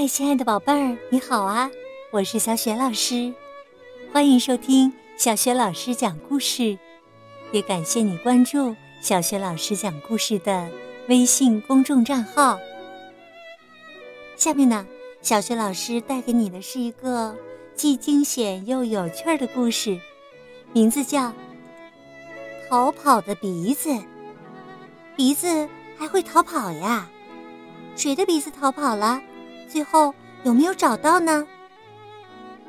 嗨，亲爱的宝贝儿，你好啊！我是小雪老师，欢迎收听小雪老师讲故事，也感谢你关注小雪老师讲故事的微信公众账号。下面呢，小雪老师带给你的是一个既惊险又有趣的故事，名字叫《逃跑的鼻子》。鼻子还会逃跑呀？谁的鼻子逃跑了？最后有没有找到呢？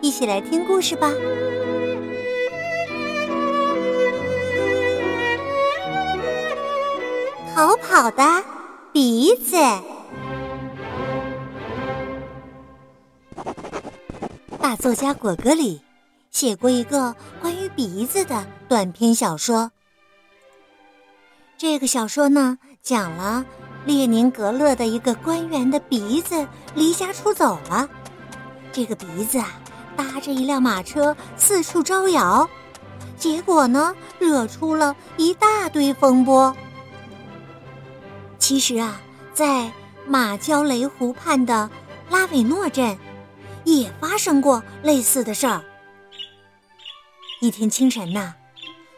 一起来听故事吧。逃跑的鼻子。大作家果戈里写过一个关于鼻子的短篇小说。这个小说呢，讲了列宁格勒的一个官员的鼻子离家出走了。这个鼻子啊，搭着一辆马车四处招摇，结果呢，惹出了一大堆风波。其实啊，在马焦雷湖畔的拉韦诺镇，也发生过类似的事儿。一天清晨呐，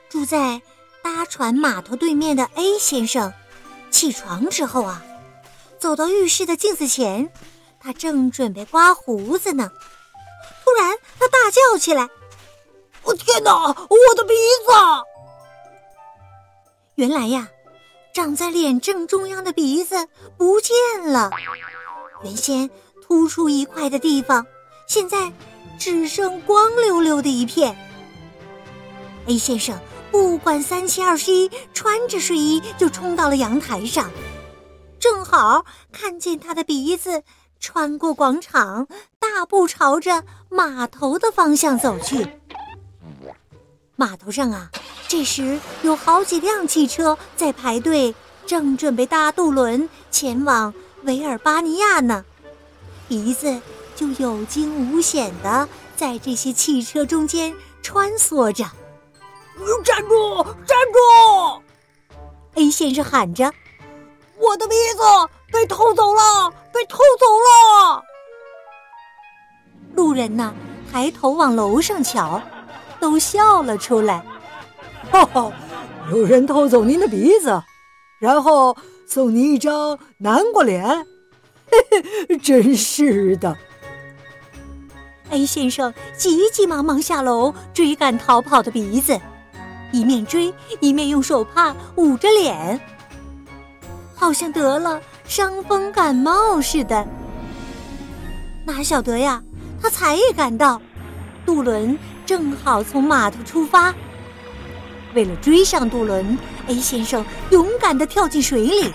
住在。搭船码头对面的 A 先生起床之后啊，走到浴室的镜子前，他正准备刮胡子呢。突然，他大叫起来：“我天哪！我的鼻子！”原来呀，长在脸正中央的鼻子不见了。原先突出一块的地方，现在只剩光溜溜的一片。A 先生。不管三七二十一，穿着睡衣就冲到了阳台上，正好看见他的鼻子穿过广场，大步朝着码头的方向走去。码头上啊，这时有好几辆汽车在排队，正准备搭渡轮前往维尔巴尼亚呢。鼻子就有惊无险的在这些汽车中间穿梭着。站住！站住！A 先生喊着：“我的鼻子被偷走了，被偷走了！”路人呐，抬头往楼上瞧，都笑了出来。哈哈，有人偷走您的鼻子，然后送您一张南瓜脸，嘿嘿，真是的。A 先生急急忙忙下楼追赶逃跑的鼻子。一面追，一面用手帕捂着脸，好像得了伤风感冒似的。哪晓得呀，他才一赶到，渡轮正好从码头出发。为了追上渡轮，A 先生勇敢地跳进水里。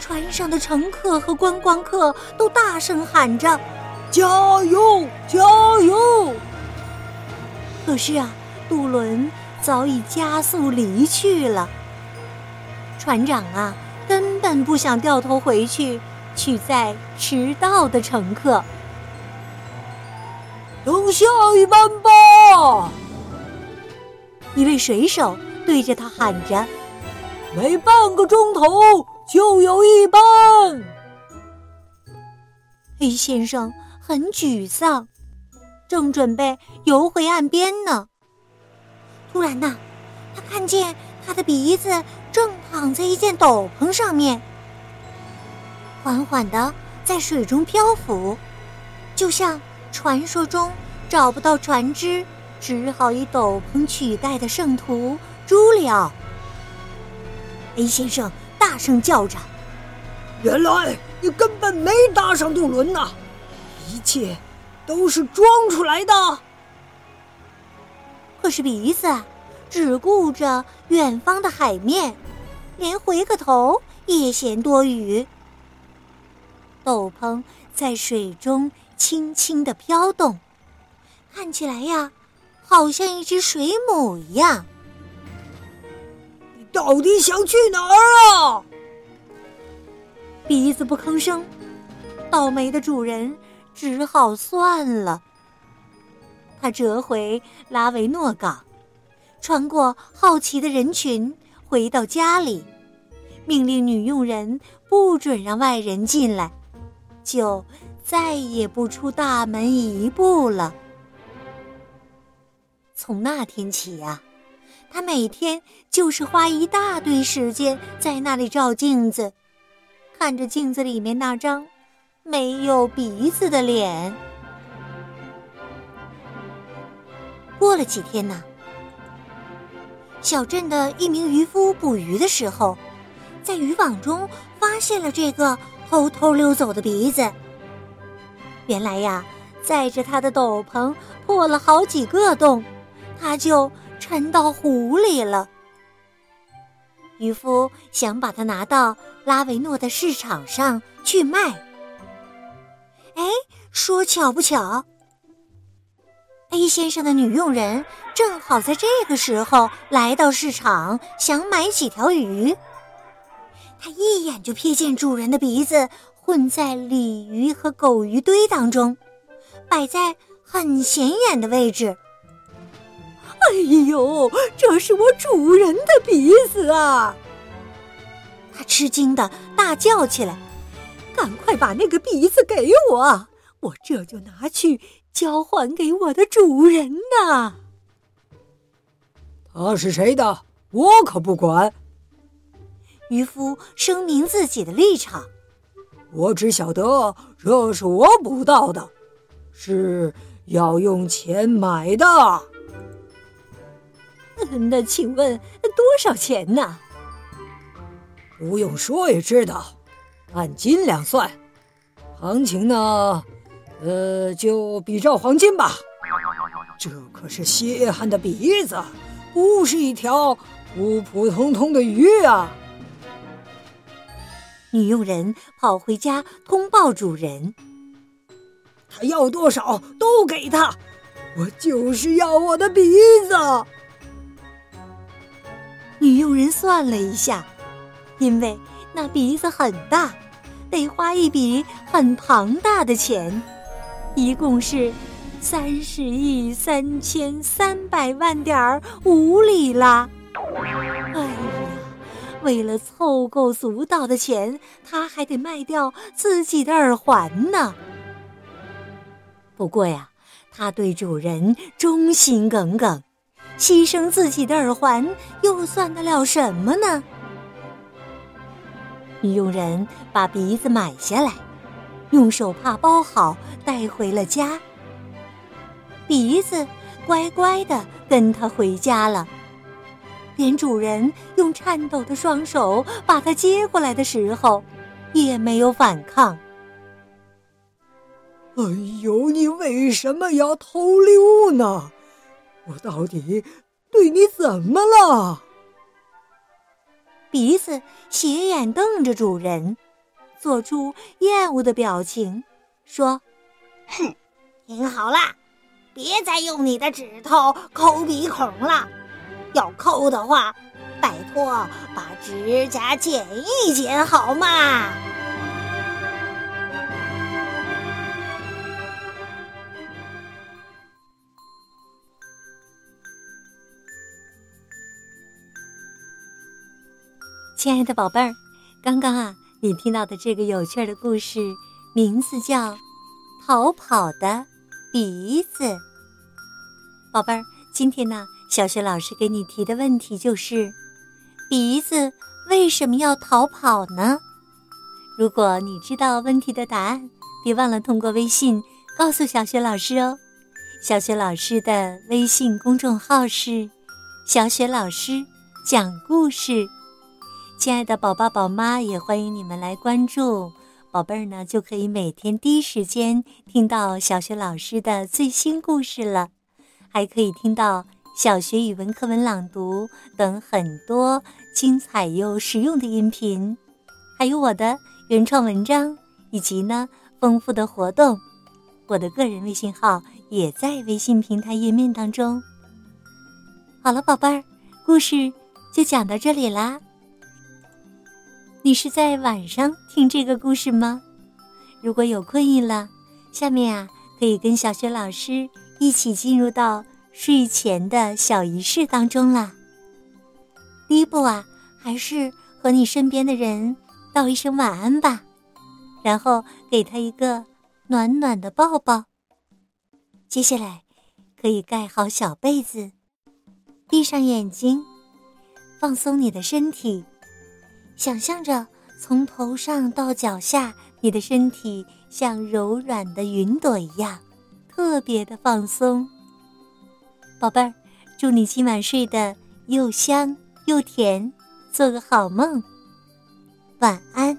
船上的乘客和观光客都大声喊着：“加油，加油！”可是啊，渡轮。早已加速离去了。船长啊，根本不想掉头回去取载迟到的乘客。等下一班吧！一位水手对着他喊着：“每半个钟头就有一班。黑先生很沮丧，正准备游回岸边呢。突然呐，他看见他的鼻子正躺在一件斗篷上面，缓缓的在水中漂浮，就像传说中找不到船只，只好以斗篷取代的圣徒朱里奥。A 先生大声叫着：“原来你根本没搭上渡轮呐！一切都是装出来的。”可是鼻子只顾着远方的海面，连回个头也嫌多余。斗篷在水中轻轻的飘动，看起来呀，好像一只水母一样。你到底想去哪儿啊？鼻子不吭声，倒霉的主人只好算了。他折回拉维诺港，穿过好奇的人群，回到家里，命令女佣人不准让外人进来，就再也不出大门一步了。从那天起呀，他每天就是花一大堆时间在那里照镜子，看着镜子里面那张没有鼻子的脸。过了几天呢，小镇的一名渔夫捕鱼的时候，在渔网中发现了这个偷偷溜走的鼻子。原来呀，载着他的斗篷破了好几个洞。他就沉到湖里了。渔夫想把它拿到拉维诺的市场上去卖。哎，说巧不巧，A 先生的女佣人正好在这个时候来到市场，想买几条鱼。他一眼就瞥见主人的鼻子混在鲤鱼和狗鱼堆当中，摆在很显眼的位置。哎呦，这是我主人的鼻子啊！他吃惊的大叫起来：“赶快把那个鼻子给我，我这就拿去交还给我的主人呐！”他是谁的？我可不管。渔夫声明自己的立场：“我只晓得这是我捕到的，是要用钱买的。”那请问多少钱呢？不用说也知道，按斤两算。行情呢，呃，就比照黄金吧。这可是血汗的鼻子，不是一条普普通通的鱼啊！女佣人跑回家通报主人，他要多少都给他，我就是要我的鼻子。女佣人算了一下，因为那鼻子很大，得花一笔很庞大的钱，一共是三十亿三千三百万点五里啦。哎呀，为了凑够足道的钱，他还得卖掉自己的耳环呢。不过呀，他对主人忠心耿耿。牺牲自己的耳环，又算得了什么呢？女佣人把鼻子买下来，用手帕包好，带回了家。鼻子乖乖的跟他回家了，连主人用颤抖的双手把它接过来的时候，也没有反抗。哎呦，你为什么要偷溜呢？我到底对你怎么了？鼻子斜眼瞪着主人，做出厌恶的表情，说：“哼，听好了，别再用你的指头抠鼻孔了。要抠的话，拜托把指甲剪一剪好吗？”亲爱的宝贝儿，刚刚啊，你听到的这个有趣的故事，名字叫《逃跑的鼻子》。宝贝儿，今天呢，小雪老师给你提的问题就是：鼻子为什么要逃跑呢？如果你知道问题的答案，别忘了通过微信告诉小雪老师哦。小雪老师的微信公众号是“小雪老师讲故事”。亲爱的宝爸、宝妈，也欢迎你们来关注宝贝儿呢，就可以每天第一时间听到小学老师的最新故事了，还可以听到小学语文课文朗读等很多精彩又实用的音频，还有我的原创文章以及呢丰富的活动。我的个人微信号也在微信平台页面当中。好了，宝贝儿，故事就讲到这里啦。你是在晚上听这个故事吗？如果有困意了，下面啊可以跟小雪老师一起进入到睡前的小仪式当中啦。第一步啊，还是和你身边的人道一声晚安吧，然后给他一个暖暖的抱抱。接下来，可以盖好小被子，闭上眼睛，放松你的身体，想象着从头上到脚下，你的身体像柔软的云朵一样，特别的放松。宝贝儿，祝你今晚睡得又香又甜，做个好梦，晚安。